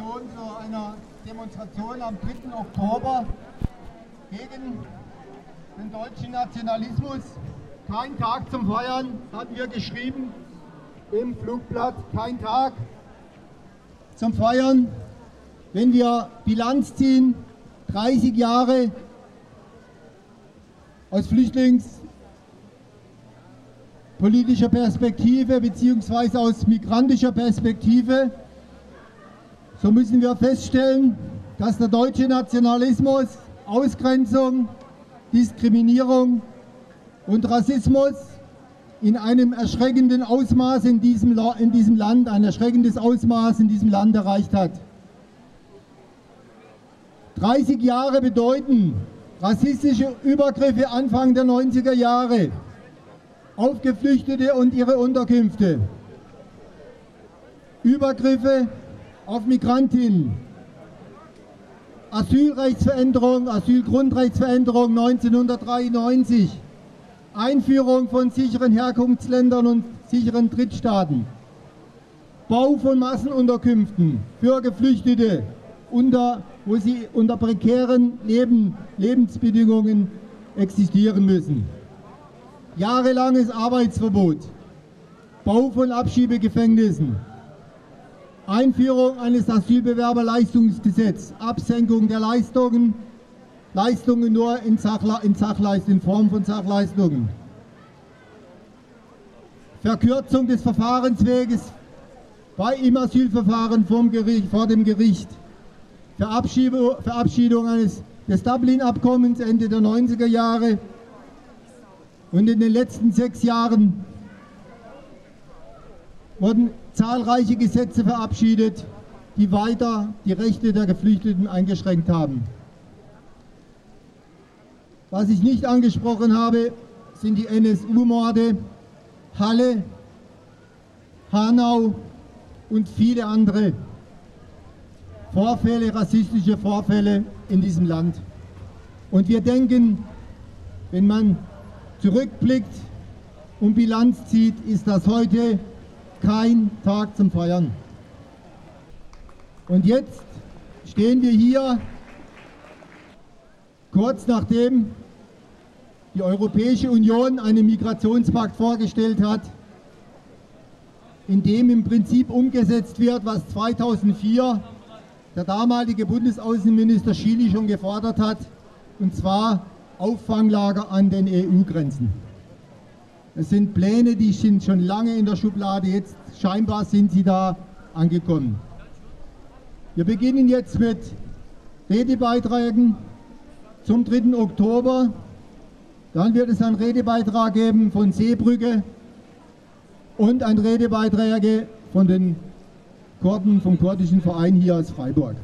Demonstration zu einer Demonstration am 3. Oktober gegen den deutschen Nationalismus. Kein Tag zum Feiern, hatten wir geschrieben im Flugblatt. Kein Tag zum Feiern. Wenn wir Bilanz ziehen, 30 Jahre aus flüchtlingspolitischer Perspektive bzw. aus migrantischer Perspektive, so müssen wir feststellen, dass der deutsche Nationalismus Ausgrenzung, Diskriminierung und Rassismus in einem erschreckenden Ausmaß in diesem, in diesem Land, ein erschreckendes Ausmaß in diesem Land erreicht hat. 30 Jahre bedeuten rassistische Übergriffe Anfang der 90er Jahre auf Geflüchtete und ihre Unterkünfte, Übergriffe auf Migrantinnen, Asylrechtsveränderung, Asylgrundrechtsveränderung 1993, Einführung von sicheren Herkunftsländern und sicheren Drittstaaten, Bau von Massenunterkünften für Geflüchtete, unter, wo sie unter prekären Leben, Lebensbedingungen existieren müssen. Jahrelanges Arbeitsverbot, Bau von Abschiebegefängnissen, Einführung eines Asylbewerberleistungsgesetzes, Absenkung der Leistungen, Leistungen nur in, Sachla in, Sachleist in Form von Sachleistungen. Verkürzung des Verfahrensweges bei im Asylverfahren Gericht, vor dem Gericht. Verabschiedung, Verabschiedung eines, des Dublin-Abkommens Ende der 90er Jahre und in den letzten sechs Jahren wurden zahlreiche Gesetze verabschiedet, die weiter die Rechte der Geflüchteten eingeschränkt haben. Was ich nicht angesprochen habe, sind die NSU-Morde, Halle, Hanau und viele andere Vorfälle, rassistische Vorfälle in diesem Land. Und wir denken, wenn man zurückblickt und Bilanz zieht, ist das heute kein Tag zum Feiern. Und jetzt stehen wir hier kurz nachdem die Europäische Union einen Migrationspakt vorgestellt hat, in dem im Prinzip umgesetzt wird, was 2004 der damalige Bundesaußenminister Schily schon gefordert hat, und zwar Auffanglager an den EU-Grenzen. Es sind Pläne, die sind schon lange in der Schublade, jetzt scheinbar sind sie da angekommen. Wir beginnen jetzt mit Redebeiträgen zum 3. Oktober. Dann wird es einen Redebeitrag geben von Seebrücke und ein Redebeitrag von den Kurden vom kurdischen Verein hier aus Freiburg.